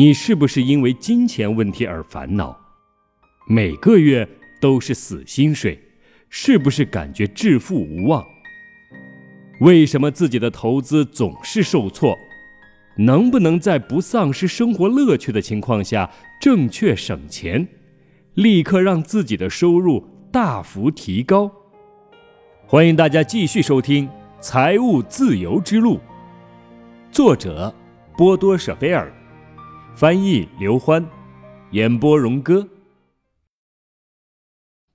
你是不是因为金钱问题而烦恼？每个月都是死薪水，是不是感觉致富无望？为什么自己的投资总是受挫？能不能在不丧失生活乐趣的情况下正确省钱，立刻让自己的收入大幅提高？欢迎大家继续收听《财务自由之路》，作者波多舍菲尔，翻译刘欢，演播荣哥。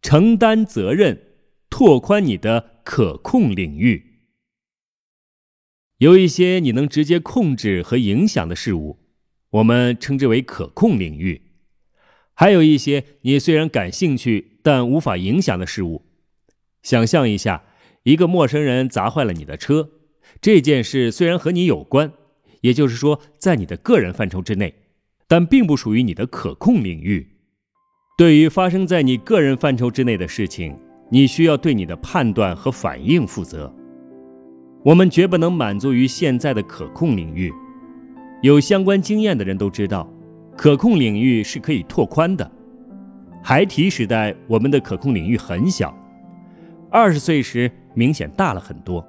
承担责任，拓宽你的可控领域。有一些你能直接控制和影响的事物，我们称之为可控领域；还有一些你虽然感兴趣但无法影响的事物。想象一下，一个陌生人砸坏了你的车，这件事虽然和你有关，也就是说在你的个人范畴之内，但并不属于你的可控领域。对于发生在你个人范畴之内的事情，你需要对你的判断和反应负责。我们绝不能满足于现在的可控领域。有相关经验的人都知道，可控领域是可以拓宽的。孩提时代，我们的可控领域很小；二十岁时，明显大了很多。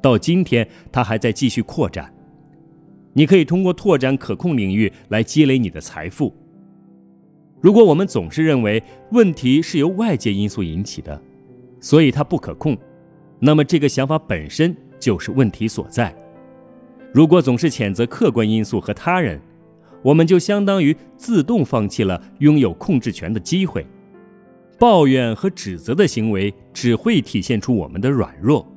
到今天，它还在继续扩展。你可以通过拓展可控领域来积累你的财富。如果我们总是认为问题是由外界因素引起的，所以它不可控，那么这个想法本身。就是问题所在。如果总是谴责客观因素和他人，我们就相当于自动放弃了拥有控制权的机会。抱怨和指责的行为只会体现出我们的软弱。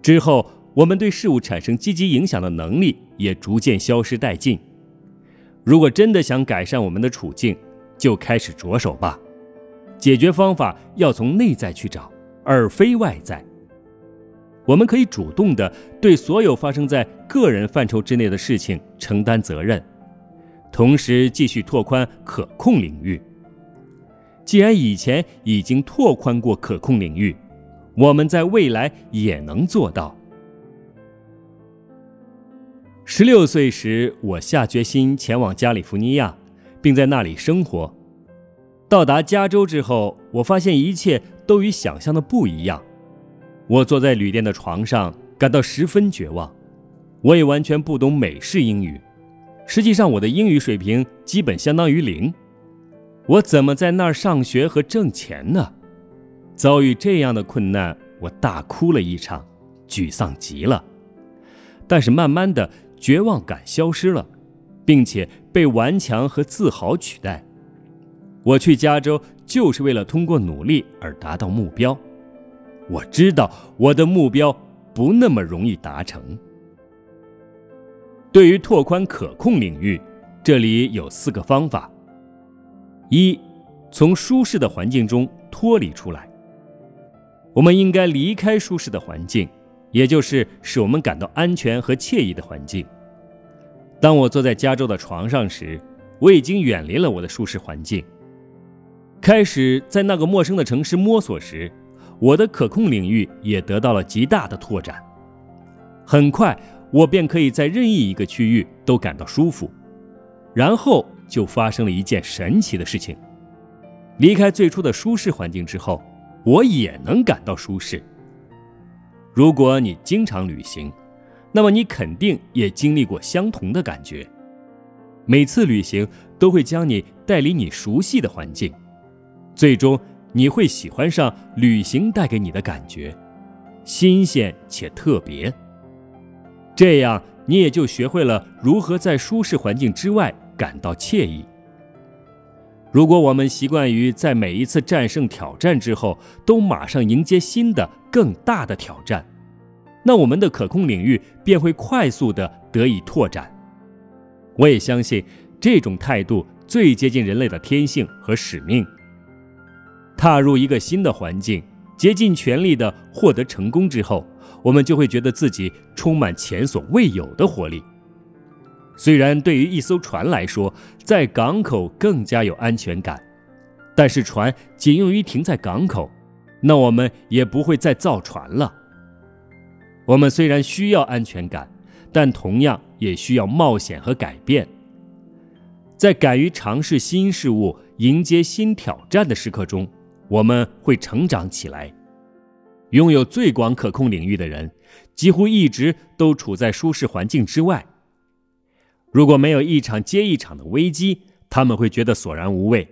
之后，我们对事物产生积极影响的能力也逐渐消失殆尽。如果真的想改善我们的处境，就开始着手吧。解决方法要从内在去找，而非外在。我们可以主动地对所有发生在个人范畴之内的事情承担责任，同时继续拓宽可控领域。既然以前已经拓宽过可控领域，我们在未来也能做到。十六岁时，我下决心前往加利福尼亚，并在那里生活。到达加州之后，我发现一切都与想象的不一样。我坐在旅店的床上，感到十分绝望。我也完全不懂美式英语，实际上我的英语水平基本相当于零。我怎么在那儿上学和挣钱呢？遭遇这样的困难，我大哭了一场，沮丧极了。但是慢慢的，绝望感消失了，并且被顽强和自豪取代。我去加州就是为了通过努力而达到目标。我知道我的目标不那么容易达成。对于拓宽可控领域，这里有四个方法：一，从舒适的环境中脱离出来。我们应该离开舒适的环境，也就是使我们感到安全和惬意的环境。当我坐在加州的床上时，我已经远离了我的舒适环境，开始在那个陌生的城市摸索时。我的可控领域也得到了极大的拓展。很快，我便可以在任意一个区域都感到舒服。然后就发生了一件神奇的事情：离开最初的舒适环境之后，我也能感到舒适。如果你经常旅行，那么你肯定也经历过相同的感觉。每次旅行都会将你带离你熟悉的环境，最终。你会喜欢上旅行带给你的感觉，新鲜且特别。这样，你也就学会了如何在舒适环境之外感到惬意。如果我们习惯于在每一次战胜挑战之后都马上迎接新的更大的挑战，那我们的可控领域便会快速的得以拓展。我也相信这种态度最接近人类的天性和使命。踏入一个新的环境，竭尽全力的获得成功之后，我们就会觉得自己充满前所未有的活力。虽然对于一艘船来说，在港口更加有安全感，但是船仅用于停在港口，那我们也不会再造船了。我们虽然需要安全感，但同样也需要冒险和改变，在敢于尝试新事物、迎接新挑战的时刻中，我们会成长起来。拥有最广可控领域的人，几乎一直都处在舒适环境之外。如果没有一场接一场的危机，他们会觉得索然无味。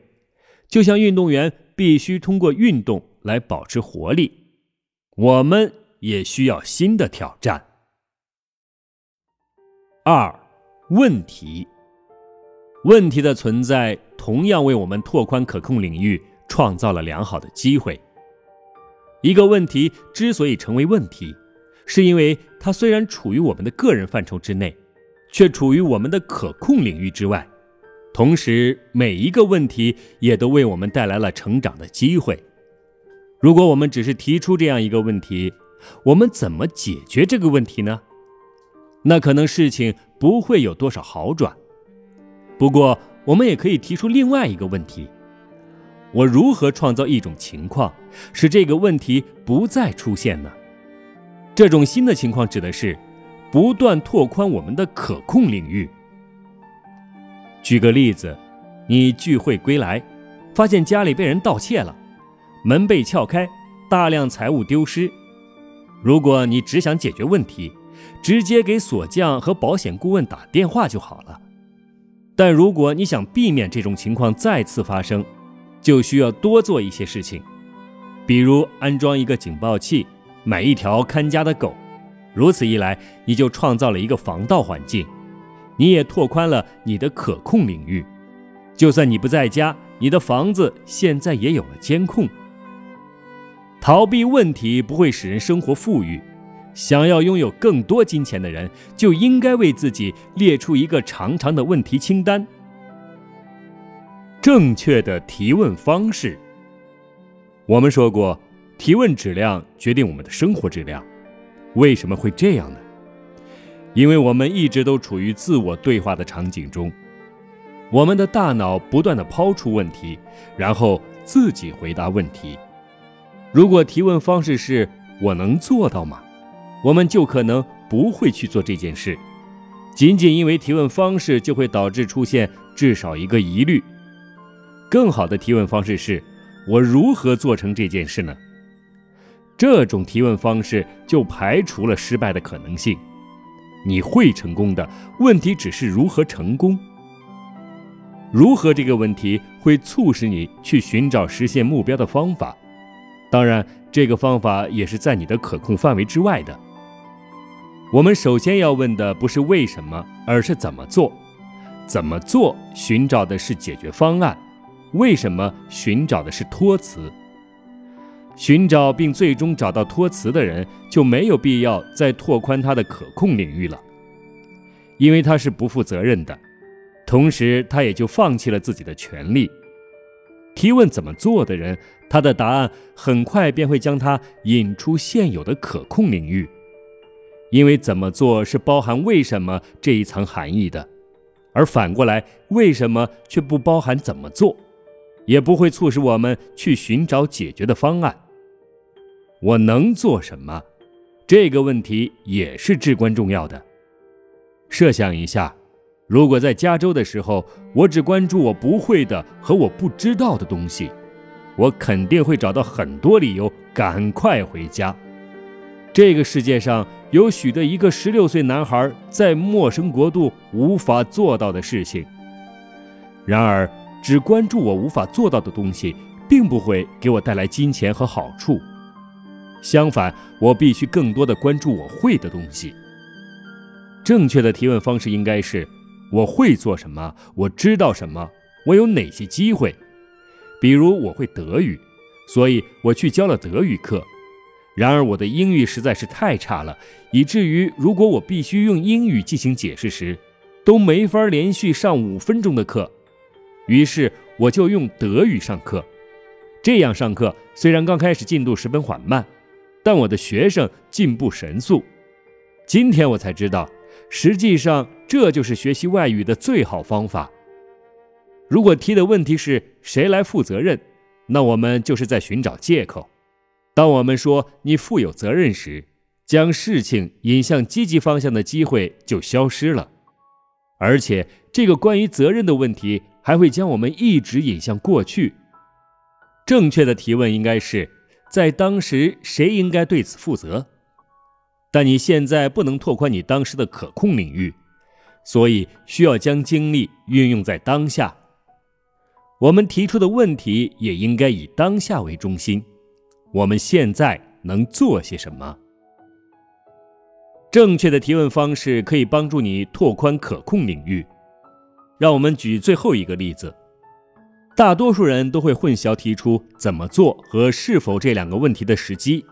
就像运动员必须通过运动来保持活力，我们也需要新的挑战。二，问题。问题的存在同样为我们拓宽可控领域创造了良好的机会。一个问题之所以成为问题，是因为它虽然处于我们的个人范畴之内，却处于我们的可控领域之外。同时，每一个问题也都为我们带来了成长的机会。如果我们只是提出这样一个问题，我们怎么解决这个问题呢？那可能事情不会有多少好转。不过，我们也可以提出另外一个问题：我如何创造一种情况，使这个问题不再出现呢？这种新的情况指的是不断拓宽我们的可控领域。举个例子，你聚会归来，发现家里被人盗窃了，门被撬开，大量财物丢失。如果你只想解决问题，直接给锁匠和保险顾问打电话就好了。但如果你想避免这种情况再次发生，就需要多做一些事情，比如安装一个警报器，买一条看家的狗。如此一来，你就创造了一个防盗环境，你也拓宽了你的可控领域。就算你不在家，你的房子现在也有了监控。逃避问题不会使人生活富裕。想要拥有更多金钱的人，就应该为自己列出一个长长的问题清单。正确的提问方式。我们说过，提问质量决定我们的生活质量。为什么会这样呢？因为我们一直都处于自我对话的场景中，我们的大脑不断的抛出问题，然后自己回答问题。如果提问方式是“我能做到吗？”我们就可能不会去做这件事，仅仅因为提问方式就会导致出现至少一个疑虑。更好的提问方式是：我如何做成这件事呢？这种提问方式就排除了失败的可能性。你会成功的，问题只是如何成功。如何这个问题会促使你去寻找实现目标的方法？当然，这个方法也是在你的可控范围之外的。我们首先要问的不是为什么，而是怎么做。怎么做寻找的是解决方案，为什么寻找的是托词。寻找并最终找到托词的人，就没有必要再拓宽他的可控领域了，因为他是不负责任的，同时他也就放弃了自己的权利。提问怎么做的人，他的答案很快便会将他引出现有的可控领域。因为怎么做是包含为什么这一层含义的，而反过来，为什么却不包含怎么做，也不会促使我们去寻找解决的方案。我能做什么？这个问题也是至关重要的。设想一下，如果在加州的时候，我只关注我不会的和我不知道的东西，我肯定会找到很多理由赶快回家。这个世界上有许多一个十六岁男孩在陌生国度无法做到的事情。然而，只关注我无法做到的东西，并不会给我带来金钱和好处。相反，我必须更多的关注我会的东西。正确的提问方式应该是：我会做什么？我知道什么？我有哪些机会？比如，我会德语，所以我去教了德语课。然而，我的英语实在是太差了，以至于如果我必须用英语进行解释时，都没法连续上五分钟的课。于是，我就用德语上课。这样上课虽然刚开始进度十分缓慢，但我的学生进步神速。今天我才知道，实际上这就是学习外语的最好方法。如果提的问题是谁来负责任，那我们就是在寻找借口。当我们说你负有责任时，将事情引向积极方向的机会就消失了。而且这个关于责任的问题还会将我们一直引向过去。正确的提问应该是在当时谁应该对此负责？但你现在不能拓宽你当时的可控领域，所以需要将精力运用在当下。我们提出的问题也应该以当下为中心。我们现在能做些什么？正确的提问方式可以帮助你拓宽可控领域。让我们举最后一个例子。大多数人都会混淆提出怎么做和是否这两个问题的时机。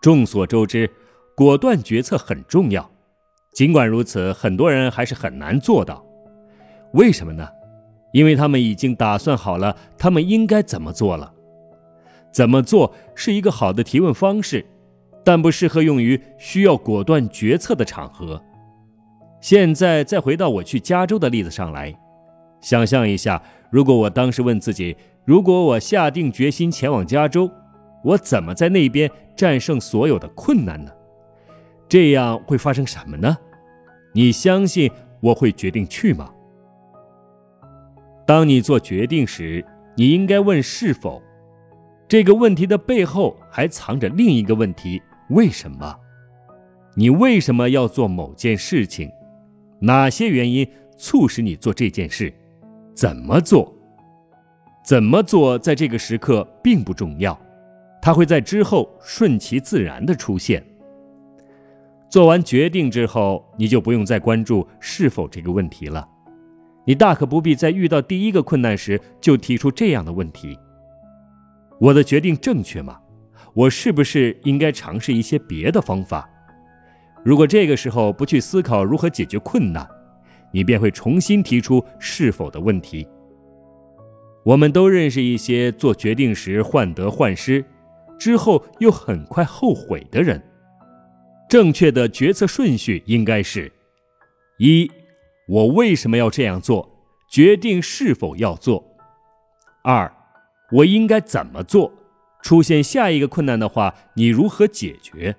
众所周知，果断决策很重要。尽管如此，很多人还是很难做到。为什么呢？因为他们已经打算好了他们应该怎么做了。怎么做是一个好的提问方式，但不适合用于需要果断决策的场合。现在再回到我去加州的例子上来，想象一下，如果我当时问自己，如果我下定决心前往加州，我怎么在那边战胜所有的困难呢？这样会发生什么呢？你相信我会决定去吗？当你做决定时，你应该问是否。这个问题的背后还藏着另一个问题：为什么？你为什么要做某件事情？哪些原因促使你做这件事？怎么做？怎么做在这个时刻并不重要，它会在之后顺其自然的出现。做完决定之后，你就不用再关注是否这个问题了。你大可不必在遇到第一个困难时就提出这样的问题。我的决定正确吗？我是不是应该尝试一些别的方法？如果这个时候不去思考如何解决困难，你便会重新提出是否的问题。我们都认识一些做决定时患得患失，之后又很快后悔的人。正确的决策顺序应该是：一，我为什么要这样做？决定是否要做。二。我应该怎么做？出现下一个困难的话，你如何解决？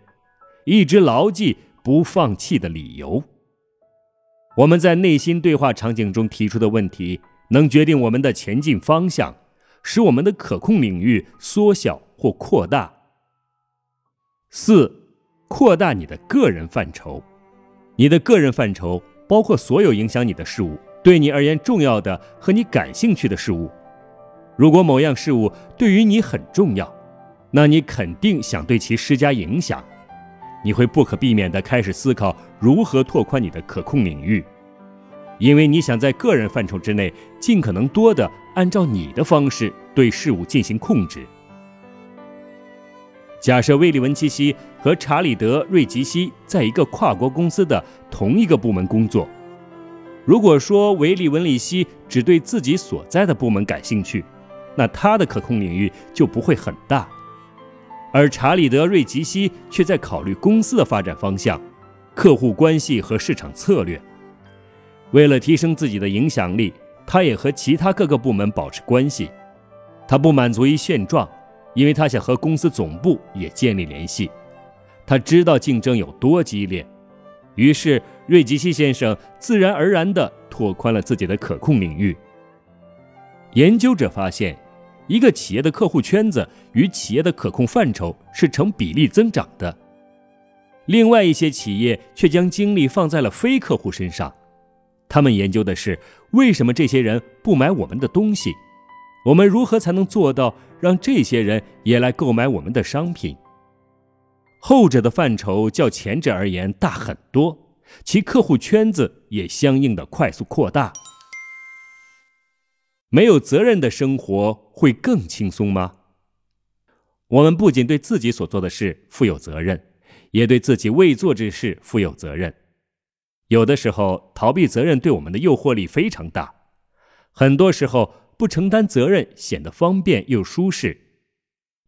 一直牢记不放弃的理由。我们在内心对话场景中提出的问题，能决定我们的前进方向，使我们的可控领域缩小或扩大。四，扩大你的个人范畴。你的个人范畴包括所有影响你的事物，对你而言重要的和你感兴趣的事物。如果某样事物对于你很重要，那你肯定想对其施加影响。你会不可避免地开始思考如何拓宽你的可控领域，因为你想在个人范畴之内尽可能多地按照你的方式对事物进行控制。假设威利文奇西和查理德瑞吉西在一个跨国公司的同一个部门工作。如果说维利文里希只对自己所在的部门感兴趣，那他的可控领域就不会很大，而查理德·瑞吉西却在考虑公司的发展方向、客户关系和市场策略。为了提升自己的影响力，他也和其他各个部门保持关系。他不满足于现状，因为他想和公司总部也建立联系。他知道竞争有多激烈，于是瑞吉西先生自然而然地拓宽了自己的可控领域。研究者发现，一个企业的客户圈子与企业的可控范畴是成比例增长的。另外一些企业却将精力放在了非客户身上。他们研究的是为什么这些人不买我们的东西，我们如何才能做到让这些人也来购买我们的商品。后者的范畴较前者而言大很多，其客户圈子也相应的快速扩大。没有责任的生活会更轻松吗？我们不仅对自己所做的事负有责任，也对自己未做之事负有责任。有的时候，逃避责任对我们的诱惑力非常大；很多时候，不承担责任显得方便又舒适，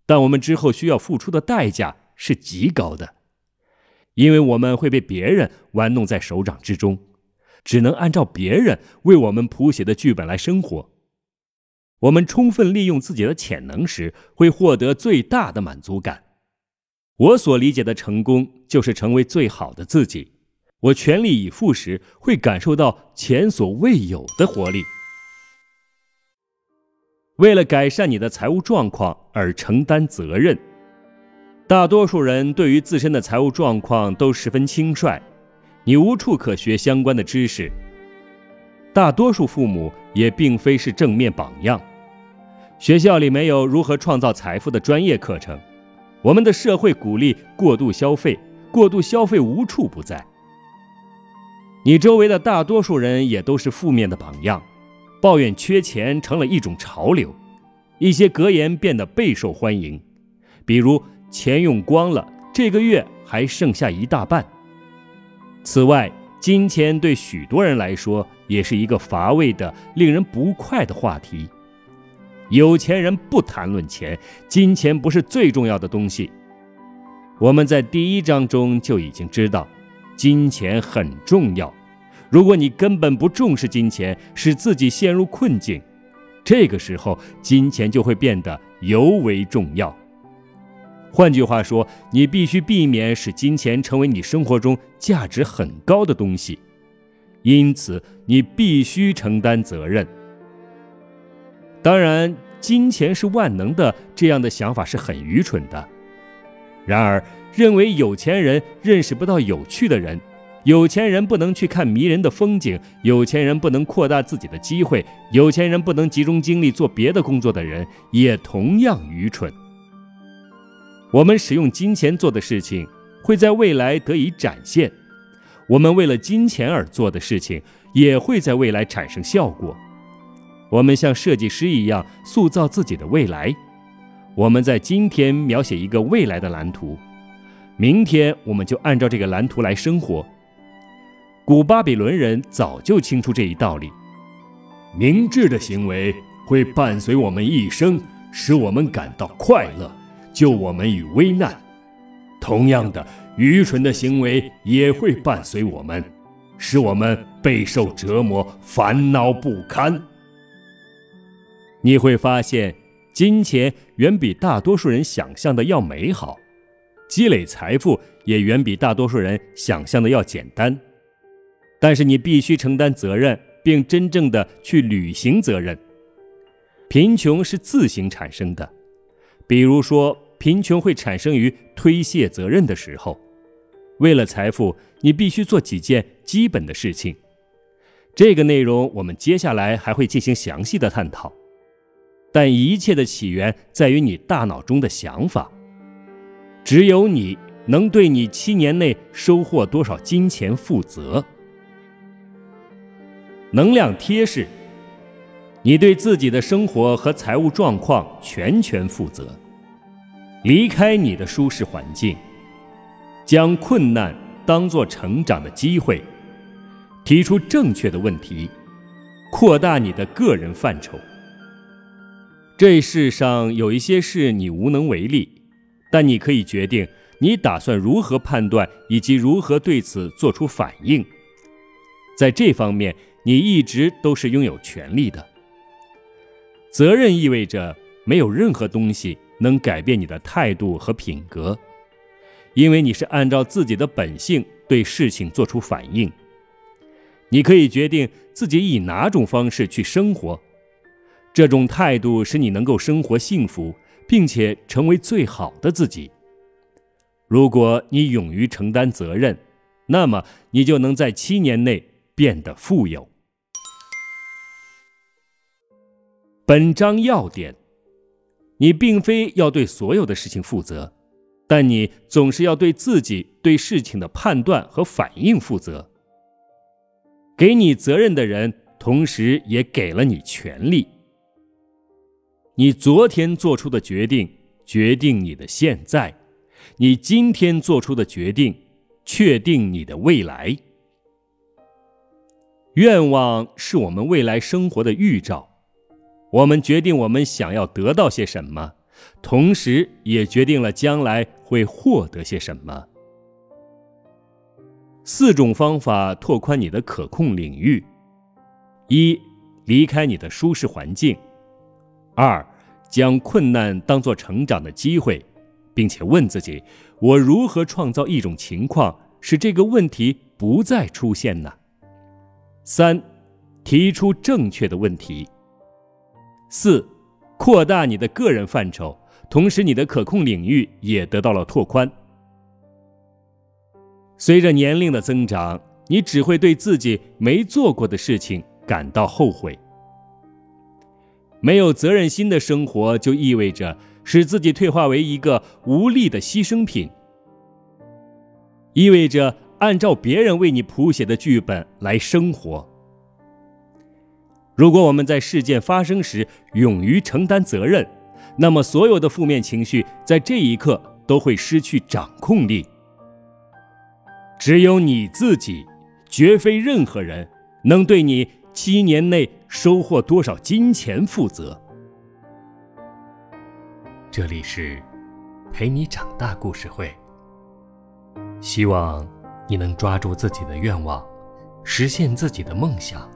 但我们之后需要付出的代价是极高的，因为我们会被别人玩弄在手掌之中，只能按照别人为我们谱写的剧本来生活。我们充分利用自己的潜能时，会获得最大的满足感。我所理解的成功，就是成为最好的自己。我全力以赴时，会感受到前所未有的活力。为了改善你的财务状况而承担责任，大多数人对于自身的财务状况都十分轻率，你无处可学相关的知识。大多数父母也并非是正面榜样，学校里没有如何创造财富的专业课程，我们的社会鼓励过度消费，过度消费无处不在。你周围的大多数人也都是负面的榜样，抱怨缺钱成了一种潮流，一些格言变得备受欢迎，比如“钱用光了，这个月还剩下一大半”。此外，金钱对许多人来说也是一个乏味的、令人不快的话题。有钱人不谈论钱，金钱不是最重要的东西。我们在第一章中就已经知道。金钱很重要，如果你根本不重视金钱，使自己陷入困境，这个时候金钱就会变得尤为重要。换句话说，你必须避免使金钱成为你生活中价值很高的东西，因此你必须承担责任。当然，金钱是万能的这样的想法是很愚蠢的。然而，认为有钱人认识不到有趣的人，有钱人不能去看迷人的风景，有钱人不能扩大自己的机会，有钱人不能集中精力做别的工作的人，也同样愚蠢。我们使用金钱做的事情，会在未来得以展现；我们为了金钱而做的事情，也会在未来产生效果。我们像设计师一样塑造自己的未来。我们在今天描写一个未来的蓝图，明天我们就按照这个蓝图来生活。古巴比伦人早就清楚这一道理：明智的行为会伴随我们一生，使我们感到快乐，救我们于危难；同样的，愚蠢的行为也会伴随我们，使我们备受折磨，烦恼不堪。你会发现。金钱远比大多数人想象的要美好，积累财富也远比大多数人想象的要简单。但是你必须承担责任，并真正的去履行责任。贫穷是自行产生的，比如说，贫穷会产生于推卸责任的时候。为了财富，你必须做几件基本的事情。这个内容我们接下来还会进行详细的探讨。但一切的起源在于你大脑中的想法。只有你能对你七年内收获多少金钱负责。能量贴士：你对自己的生活和财务状况全权负责。离开你的舒适环境，将困难当作成长的机会，提出正确的问题，扩大你的个人范畴。这世上有一些事你无能为力，但你可以决定你打算如何判断以及如何对此做出反应。在这方面，你一直都是拥有权利的。责任意味着没有任何东西能改变你的态度和品格，因为你是按照自己的本性对事情做出反应。你可以决定自己以哪种方式去生活。这种态度使你能够生活幸福，并且成为最好的自己。如果你勇于承担责任，那么你就能在七年内变得富有。本章要点：你并非要对所有的事情负责，但你总是要对自己对事情的判断和反应负责。给你责任的人，同时也给了你权利。你昨天做出的决定决定你的现在，你今天做出的决定确定你的未来。愿望是我们未来生活的预兆，我们决定我们想要得到些什么，同时也决定了将来会获得些什么。四种方法拓宽你的可控领域：一、离开你的舒适环境。二，将困难当作成长的机会，并且问自己：我如何创造一种情况，使这个问题不再出现呢？三，提出正确的问题。四，扩大你的个人范畴，同时你的可控领域也得到了拓宽。随着年龄的增长，你只会对自己没做过的事情感到后悔。没有责任心的生活，就意味着使自己退化为一个无力的牺牲品，意味着按照别人为你谱写的剧本来生活。如果我们在事件发生时勇于承担责任，那么所有的负面情绪在这一刻都会失去掌控力。只有你自己，绝非任何人能对你七年内。收获多少金钱负责。这里是陪你长大故事会。希望你能抓住自己的愿望，实现自己的梦想。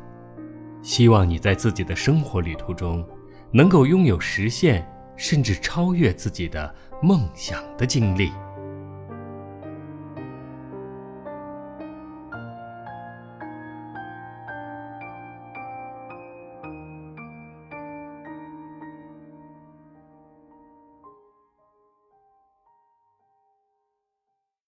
希望你在自己的生活旅途中，能够拥有实现甚至超越自己的梦想的经历。